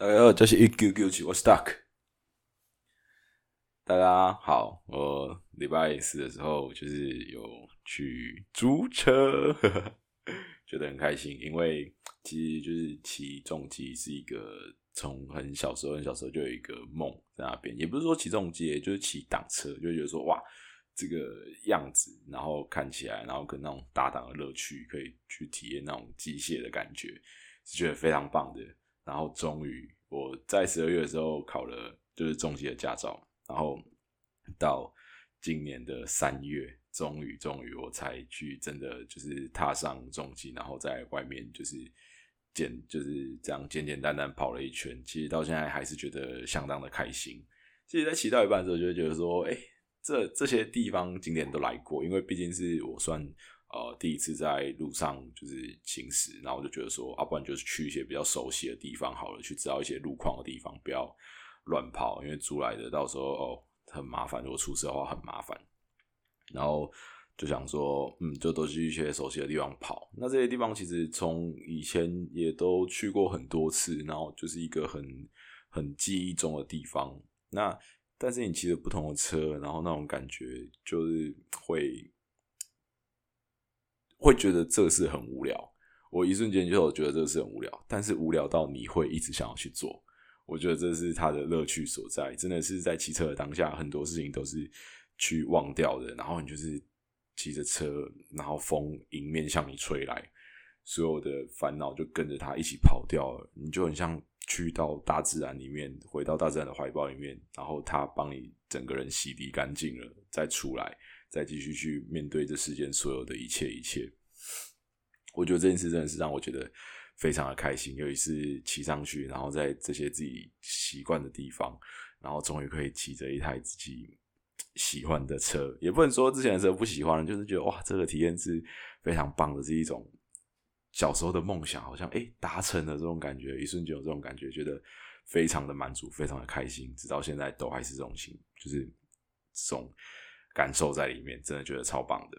大家好，这是一九九七，我 stuck。大家好，我礼拜四的时候就是有去租车，觉得很开心，因为其实就是骑重机是一个从很小时候很小时候就有一个梦在那边，也不是说骑重机，就是骑挡车，就觉得说哇，这个样子，然后看起来，然后跟那种搭档的乐趣，可以去体验那种机械的感觉，是觉得非常棒的。然后终于我在十二月的时候考了就是中级的驾照，然后到今年的三月，终于终于我才去真的就是踏上中级，然后在外面就是简就是这样简简单单跑了一圈，其实到现在还是觉得相当的开心。其实，在骑到一半的时候，就会觉得说，哎，这这些地方景点都来过，因为毕竟是我算。呃，第一次在路上就是行驶，然后我就觉得说，啊，不然就是去一些比较熟悉的地方好了，去知道一些路况的地方，不要乱跑，因为租来的到时候哦很麻烦，如果出事的话很麻烦。然后就想说，嗯，就都去一些熟悉的地方跑。那这些地方其实从以前也都去过很多次，然后就是一个很很记忆中的地方。那但是你骑着不同的车，然后那种感觉就是会。会觉得这是很无聊，我一瞬间就觉得这是很无聊，但是无聊到你会一直想要去做，我觉得这是它的乐趣所在。真的是在骑车的当下，很多事情都是去忘掉的，然后你就是骑着车，然后风迎面向你吹来，所有的烦恼就跟着它一起跑掉了。你就很像去到大自然里面，回到大自然的怀抱里面，然后它帮你整个人洗涤干净了，再出来。再继续去面对这世间所有的一切一切，我觉得这件事真的是让我觉得非常的开心。尤其是骑上去，然后在这些自己习惯的地方，然后终于可以骑着一台自己喜欢的车，也不能说之前的车不喜欢，就是觉得哇，这个体验是非常棒的，是一种小时候的梦想，好像哎达成了这种感觉，一瞬间有这种感觉，觉得非常的满足，非常的开心，直到现在都还是这种情，就是这种。感受在里面，真的觉得超棒的。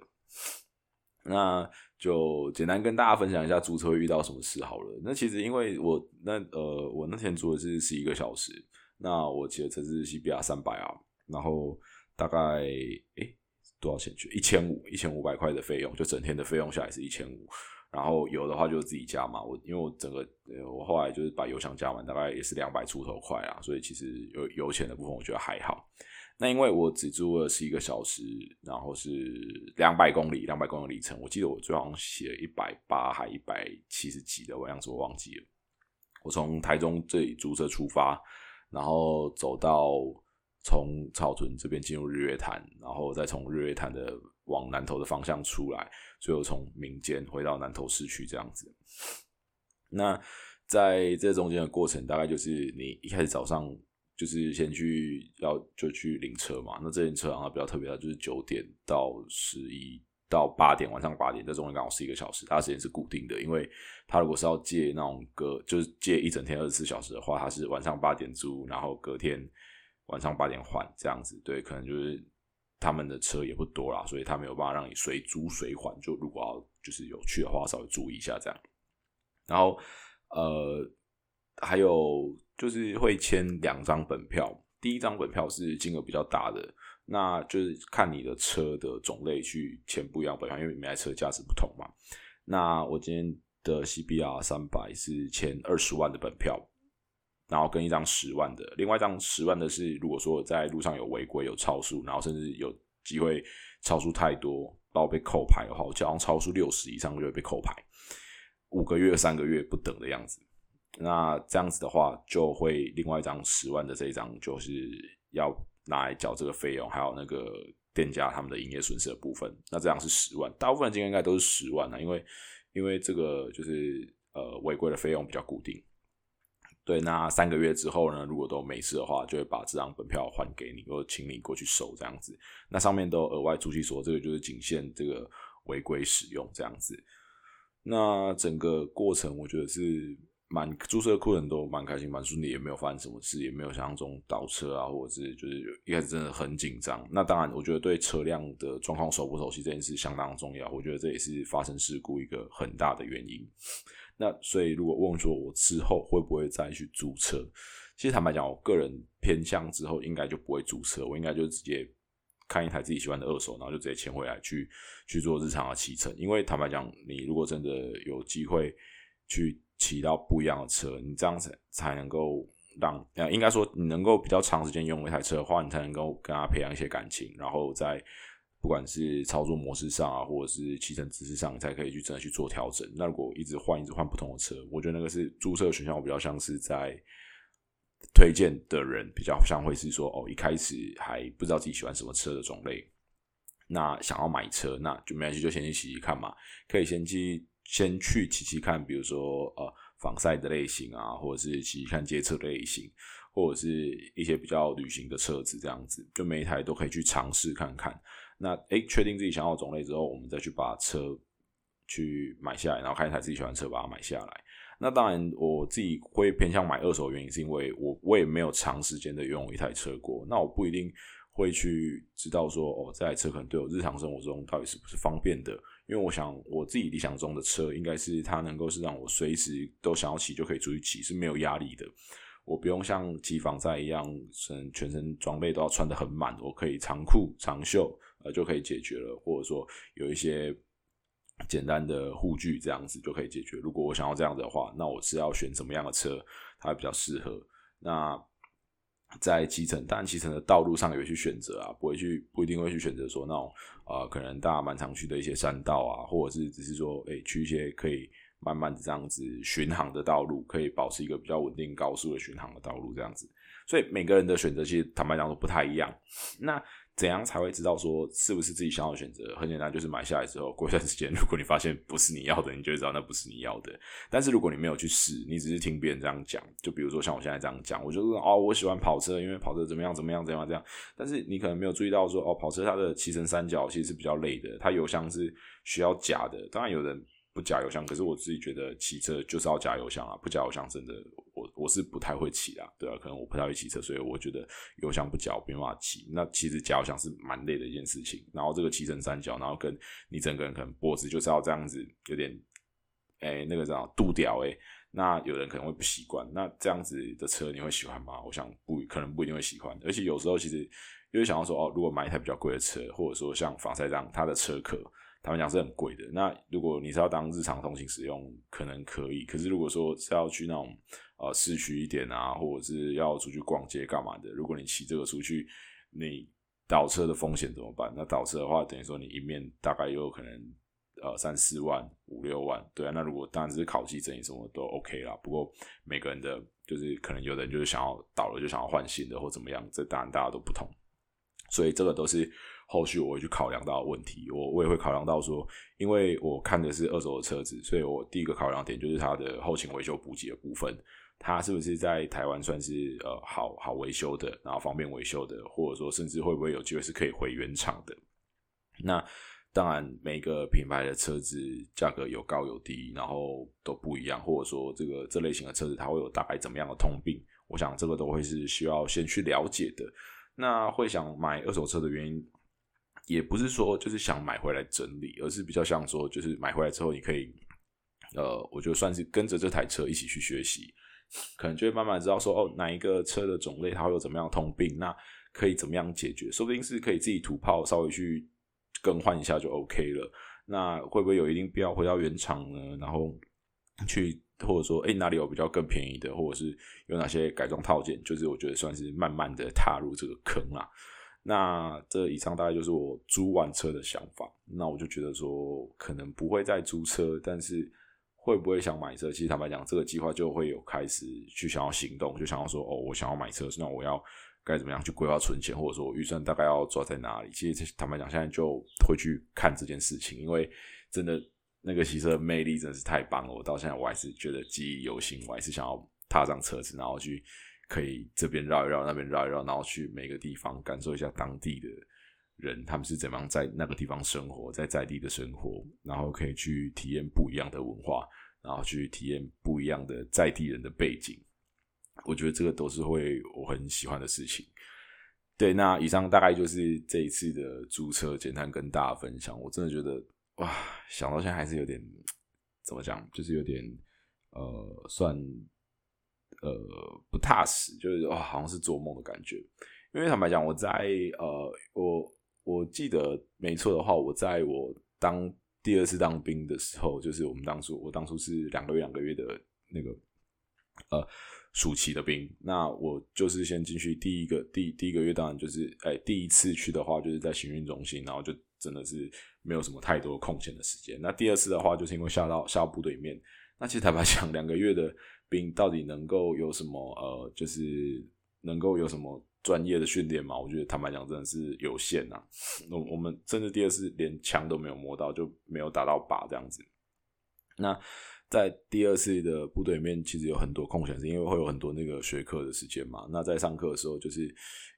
那就简单跟大家分享一下租车遇到什么事好了。那其实因为我那呃，我那天租的是十一个小时，那我骑的车是 C B R 三百啊，然后大概诶多少钱去？一千五，一千五百块的费用，就整天的费用下来是一千五。然后油的话就自己加嘛，我因为我整个我后来就是把油箱加满，大概也是两百出头块啊，所以其实油油钱的部分我觉得还好。那因为我只租了十一个小时，然后是两百公里，两百公里里程。我记得我最好像写一百八还一百七十几的，我样子我忘记了。我从台中这里租车出发，然后走到从草屯这边进入日月潭，然后再从日月潭的往南投的方向出来，最后从民间回到南投市区这样子。那在这中间的过程，大概就是你一开始早上。就是先去要就去领车嘛，那这辆车啊比较特别的，就是九点到十一到八点，晚上八点，这中间刚好是一个小时，它时间是固定的，因为它如果是要借那种隔，就是借一整天二十四小时的话，它是晚上八点租，然后隔天晚上八点换这样子，对，可能就是他们的车也不多啦，所以他没有办法让你随租随还，就如果要就是有去的话，稍微注意一下这样，然后呃还有。就是会签两张本票，第一张本票是金额比较大的，那就是看你的车的种类去签不一样本票，因为每台车价值不同嘛。那我今天的 CBR 三百是签二十万的本票，然后跟一张十万的，另外一张十万的是如果说在路上有违规、有超速，然后甚至有机会超速太多，到被扣牌的话，我假如超速六十以上就会被扣牌，五个月、三个月不等的样子。那这样子的话，就会另外一张十万的这一张，就是要拿来缴这个费用，还有那个店家他们的营业损失的部分。那这样是十万，大部分金额应该都是十万啊，因为因为这个就是呃违规的费用比较固定。对，那三个月之后呢，如果都没事的话，就会把这张本票还给你，或者请你过去收这样子。那上面都额外注记说，这个就是仅限这个违规使用这样子。那整个过程，我觉得是。蛮注册客人都蛮开心，蛮顺利，也没有发生什么事，也没有想象中倒车啊，或者是就是一开始真的很紧张。那当然，我觉得对车辆的状况熟不熟悉这件事相当重要，我觉得这也是发生事故一个很大的原因。那所以如果问说我之后会不会再去租车，其实坦白讲，我个人偏向之后应该就不会租车，我应该就直接看一台自己喜欢的二手，然后就直接牵回来去去做日常的骑乘。因为坦白讲，你如果真的有机会去骑到不一样的车，你这样子才能够让呃，应该说你能够比较长时间用一台车的话，你才能够跟他培养一些感情，然后再。不管是操作模式上啊，或者是骑乘姿势上，才可以去真的去做调整。那如果一直换，一直换不同的车，我觉得那个是注册选项，我比较像是在推荐的人比较像会是说，哦，一开始还不知道自己喜欢什么车的种类，那想要买车，那就没关系，就先去骑骑看嘛。可以先去先去骑骑看，比如说呃防晒的类型啊，或者是骑骑看街车类型，或者是一些比较旅行的车子，这样子，就每一台都可以去尝试看看。那诶，确定自己想要种类之后，我们再去把车去买下来，然后开一台自己喜欢车把它买下来。那当然，我自己会偏向买二手，原因是因为我我也没有长时间的拥有一台车过，那我不一定会去知道说哦，这台车可能对我日常生活中到底是不是方便的。因为我想我自己理想中的车，应该是它能够是让我随时都想要骑就可以出去骑，是没有压力的。我不用像骑防晒一样，全身装备都要穿的很满，我可以长裤长袖。呃，就可以解决了，或者说有一些简单的护具，这样子就可以解决。如果我想要这样的话，那我是要选什么样的车，它比较适合？那在骑乘，当然骑乘的道路上有去选择啊，不会去不一定会去选择说那种啊，可能大家蛮常去的一些山道啊，或者是只是说，哎，去一些可以慢慢的这样子巡航的道路，可以保持一个比较稳定高速的巡航的道路这样子。所以每个人的选择其实坦白讲都不太一样。那怎样才会知道说是不是自己想要的选择？很简单，就是买下来之后，过一段时间，如果你发现不是你要的，你就知道那不是你要的。但是如果你没有去试，你只是听别人这样讲，就比如说像我现在这样讲，我就是哦，我喜欢跑车，因为跑车怎么样怎么样怎么样这样。但是你可能没有注意到说哦，跑车它的骑乘三角其实是比较累的，它油箱是需要夹的。当然有人。不加油箱，可是我自己觉得骑车就是要加油箱啊！不加油箱真的，我我是不太会骑啊，对啊，可能我不太会骑车，所以我觉得油箱不加，没办法骑。那其实加油箱是蛮累的一件事情。然后这个骑成三角，然后跟你整个人可能脖子就是要这样子，有点哎那个叫度掉哎。那有人可能会不习惯，那这样子的车你会喜欢吗？我想不可能不一定会喜欢。而且有时候其实因为想要说哦，如果买一台比较贵的车，或者说像防晒这样，它的车壳。他们讲是很贵的。那如果你是要当日常通勤使用，可能可以。可是如果说是要去那种呃市区一点啊，或者是要出去逛街干嘛的，如果你骑这个出去，你倒车的风险怎么办？那倒车的话，等于说你一面大概有可能呃三四万、五六万。对啊，那如果当然只是考级整理什么都 OK 啦。不过每个人的就是可能有的人就是想要倒了就想要换新的或怎么样，这当然大家都不同。所以这个都是。后续我会去考量到问题，我我也会考量到说，因为我看的是二手的车子，所以我第一个考量点就是它的后勤维修补给的部分，它是不是在台湾算是呃好好维修的，然后方便维修的，或者说甚至会不会有机会是可以回原厂的？那当然每个品牌的车子价格有高有低，然后都不一样，或者说这个这类型的车子它会有大概怎么样的通病？我想这个都会是需要先去了解的。那会想买二手车的原因。也不是说就是想买回来整理，而是比较像说，就是买回来之后，你可以，呃，我就算是跟着这台车一起去学习，可能就会慢慢知道说，哦，哪一个车的种类它会有怎么样通病，那可以怎么样解决？说不定是可以自己涂泡，稍微去更换一下就 OK 了。那会不会有一定必要回到原厂呢？然后去或者说，哎，哪里有比较更便宜的，或者是有哪些改装套件？就是我觉得算是慢慢的踏入这个坑啦。那这以上大概就是我租完车的想法。那我就觉得说，可能不会再租车，但是会不会想买车？其实坦白讲，这个计划就会有开始去想要行动，就想要说，哦，我想要买车，那我要该怎么样去规划存钱，或者说预算大概要抓在哪里？其实坦白讲，现在就会去看这件事情，因为真的那个汽车的魅力真的是太棒了。我到现在我还是觉得记忆犹新，我还是想要踏上车子，然后去。可以这边绕一绕，那边绕一绕，然后去每个地方感受一下当地的人，他们是怎么样在那个地方生活，在在地的生活，然后可以去体验不一样的文化，然后去体验不一样的在地人的背景。我觉得这个都是会我很喜欢的事情。对，那以上大概就是这一次的租车简单跟大家分享。我真的觉得哇，想到现在还是有点怎么讲，就是有点呃算呃不踏实，就是哇好像是做梦的感觉。因为坦白讲，我在呃我我记得没错的话，我在我当第二次当兵的时候，就是我们当初我当初是两个月两个月的那个呃。暑期的兵，那我就是先进去第一个第第一个月，当然就是哎第一次去的话，就是在行运中心，然后就真的是没有什么太多空闲的时间。那第二次的话，就是因为下到下部队里面，那其实坦白讲，两个月的兵到底能够有什么呃，就是能够有什么专业的训练嘛？我觉得坦白讲真的是有限呐。我我们甚至第二次连枪都没有摸到，就没有打到靶这样子。那。在第二次的部队里面，其实有很多空闲，是因为会有很多那个学科的时间嘛。那在上课的时候，就是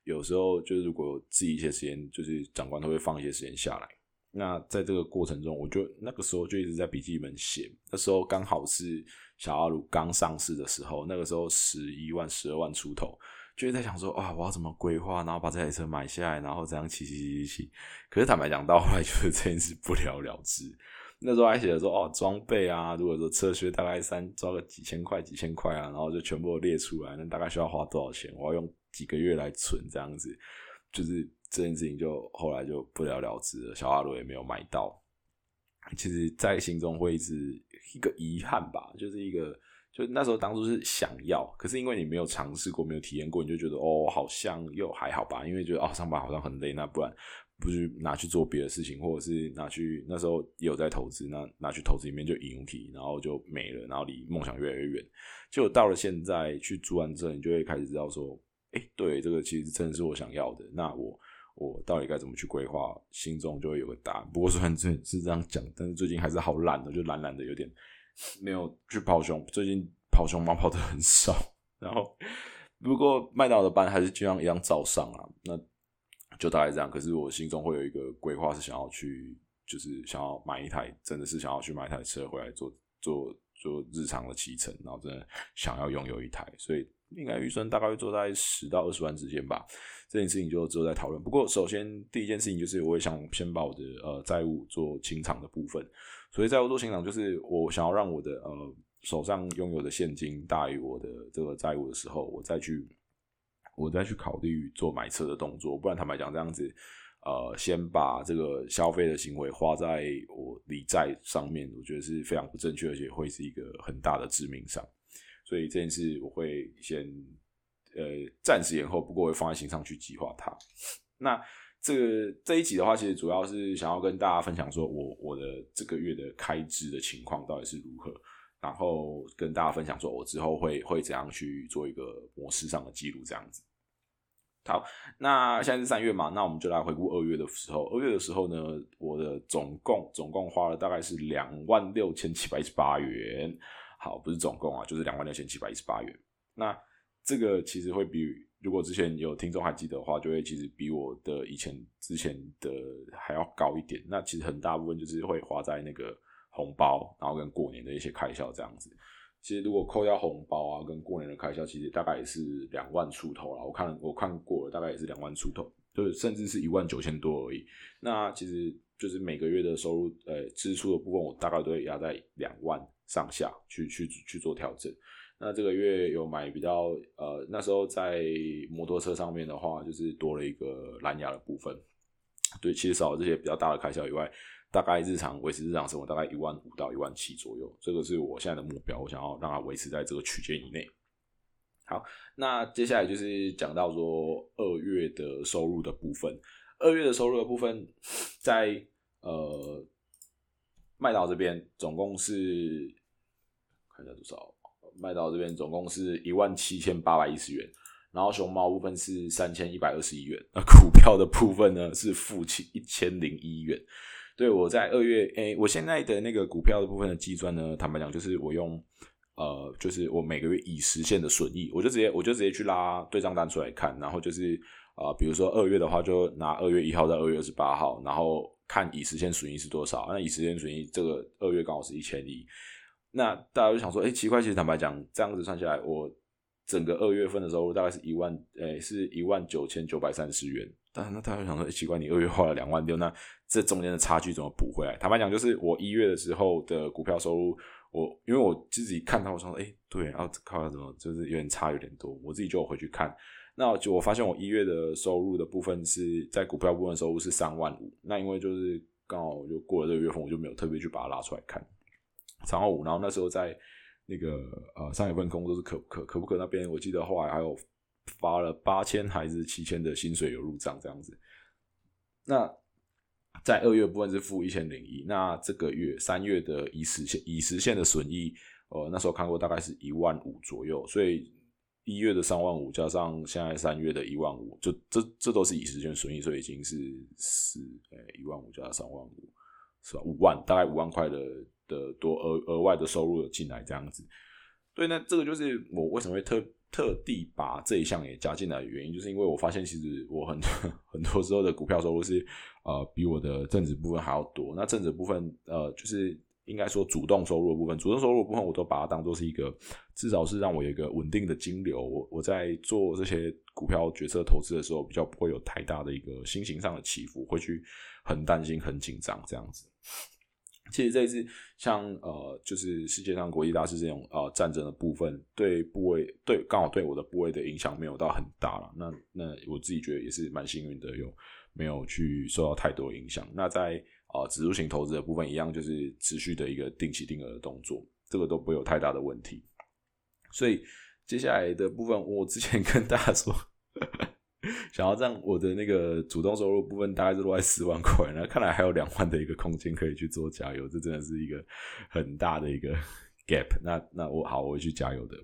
有时候就是如果自己一些时间，就是长官都会放一些时间下来。那在这个过程中，我就那个时候就一直在笔记本写。那时候刚好是小阿鲁刚上市的时候，那个时候十一万、十二万出头，就在想说啊，我要怎么规划，然后把这台车买下来，然后怎样骑骑骑骑。可是坦白讲，到后来就是这件事不了了之。那时候还写着说哦，装备啊，如果说车靴大概三抓个几千块几千块啊，然后就全部列出来，那大概需要花多少钱？我要用几个月来存这样子，就是这件事情就后来就不了了之了。小阿鲁也没有买到，其实，在心中会一直一个遗憾吧，就是一个就那时候当初是想要，可是因为你没有尝试过，没有体验过，你就觉得哦，好像又还好吧，因为觉得哦，上班好像很累，那不然。不是拿去做别的事情，或者是拿去那时候也有在投资，那拿去投资里面就引体，然后就没了，然后离梦想越来越远。就到了现在去做完之后，你就会开始知道说，哎，对，这个其实真的是我想要的。那我我到底该怎么去规划？心中就会有个答案。不过虽然这是这样讲，但是最近还是好懒的，就懒懒的，有点没有去跑熊。最近跑熊猫跑的很少，然后不过麦道的班还是尽量一样照上啊。那就大概这样，可是我心中会有一个规划，是想要去，就是想要买一台，真的是想要去买一台车回来做做做日常的骑乘，然后真的想要拥有一台，所以应该预算大概会做在十到二十万之间吧。这件事情就之后再讨论。不过首先第一件事情就是，我也想先把我的呃债务做清偿的部分。所以债务做清偿，就是我想要让我的呃手上拥有的现金大于我的这个债务的时候，我再去。我再去考虑做买车的动作，不然坦白讲，这样子，呃，先把这个消费的行为花在我理债上面，我觉得是非常不正确，而且会是一个很大的致命伤。所以这件事我会先呃暂时延后，不过会放在心上去计划它。那这个这一集的话，其实主要是想要跟大家分享，说我我的这个月的开支的情况到底是如何。然后跟大家分享说，我之后会会怎样去做一个模式上的记录，这样子。好，那现在是三月嘛，那我们就来回顾二月的时候。二月的时候呢，我的总共总共花了大概是两万六千七百一十八元。好，不是总共啊，就是两万六千七百一十八元。那这个其实会比如果之前有听众还记得的话，就会其实比我的以前之前的还要高一点。那其实很大部分就是会花在那个。红包，然后跟过年的一些开销这样子，其实如果扣掉红包啊，跟过年的开销，其实大概也是两万出头了。我看我看过了，大概也是两万出头，就是甚至是一万九千多而已。那其实就是每个月的收入，呃，支出的部分，我大概都会压在两万上下去去去做调整。那这个月有买比较，呃，那时候在摩托车上面的话，就是多了一个蓝牙的部分。对，其实少了这些比较大的开销以外。大概日常维持日常生活大概一万五到一万七左右，这个是我现在的目标，我想要让它维持在这个区间以内。好，那接下来就是讲到说二月的收入的部分。二月的收入的部分，在呃麦岛这边总共是看一下多少，麦岛这边总共是一万七千八百一十元，然后熊猫部分是三千一百二十一元，那股票的部分呢是负七一千零一元。对，我在二月，诶，我现在的那个股票的部分的计算呢，坦白讲，就是我用，呃，就是我每个月已实现的损益，我就直接，我就直接去拉对账单出来看，然后就是，呃，比如说二月的话，就拿二月一号到二月二十八号，然后看已实现损益是多少，那已实现损益这个二月刚好是一千一，那大家就想说，哎，奇怪，其实坦白讲，这样子算下来，我整个二月份的收入大概是一万，诶，是一万九千九百三十元。但那大家想说，奇怪，你二月花了两万六，那这中间的差距怎么补回来？坦白讲，就是我一月的时候的股票收入，我因为我自己看到，我说，哎，对，然后靠什么，就是有点差，有点多。我自己就回去看，那就我发现我一月的收入的部分是在股票部分收入是三万五。那因为就是刚好就过了这个月份，我就没有特别去把它拉出来看三万五。然后那时候在那个呃三月份工作是可不可可不可那边，我记得后来还有发了八千还是七千的薪水有入账这样子。那在二月部分是负一千零一，那这个月三月的已实现已实现的损益，呃，那时候看过大概是一万五左右，所以一月的三万五加上现在三月的一万五，就这这都是已实现损益，所以已经是是呃一万五加三万五是吧？五万大概五万块的的多额额外的收入有进来这样子，对，那这个就是我为什么会特。特地把这一项也加进来的原因，就是因为我发现其实我很很多时候的股票收入是呃比我的正职部分还要多。那正职部分呃就是应该说主动收入的部分，主动收入部分我都把它当做是一个至少是让我有一个稳定的金流。我我在做这些股票决策投资的时候，比较不会有太大的一个心情上的起伏，会去很担心、很紧张这样子。其实这一次，像呃，就是世界上国际大事这种呃战争的部分，对部位对刚好对我的部位的影响没有到很大了。那那我自己觉得也是蛮幸运的，有没有去受到太多影响。那在呃指数型投资的部分，一样就是持续的一个定期定额的动作，这个都不会有太大的问题。所以接下来的部分，我之前跟大家说。想要让我的那个主动收入部分大概是落在十万块，那看来还有两万的一个空间可以去做加油，这真的是一个很大的一个 gap。那那我好，我会去加油的。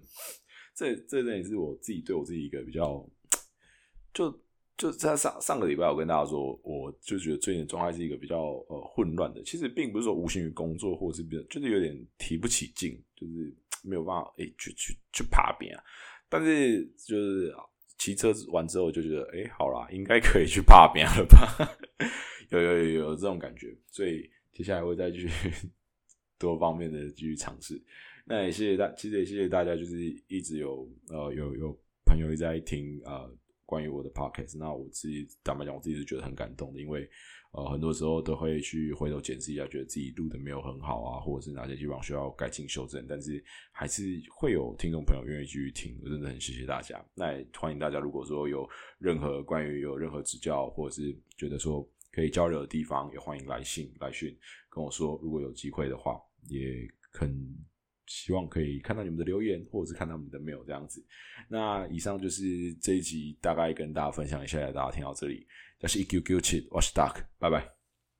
这这也是我自己对我自己一个比较，就就在上上个礼拜，我跟大家说，我就觉得最近的状态是一个比较呃混乱的。其实并不是说无心于工作，或者是比较就是有点提不起劲，就是没有办法诶去去去爬边。但是就是。骑车完之后就觉得，哎，好啦，应该可以去爬边了吧？有有有有这种感觉，所以接下来会再去 多方面的继续尝试。那也谢谢大，其实也谢谢大家，就是一直有呃有有朋友一直在听啊。关于我的 podcast，那我自己坦白讲，我自己是觉得很感动的，因为呃很多时候都会去回头检视一下，觉得自己录的没有很好啊，或者是哪些地方需要改进修正，但是还是会有听众朋友愿意继续听，我真的很谢谢大家。那也欢迎大家，如果说有任何关于有任何指教，或者是觉得说可以交流的地方，也欢迎来信来讯跟我说。如果有机会的话，也肯。希望可以看到你们的留言，或者是看到你们的 mail 这样子。那以上就是这一集大概跟大家分享一下，大家听到这里，这是一九九七，我是 Duck，拜拜。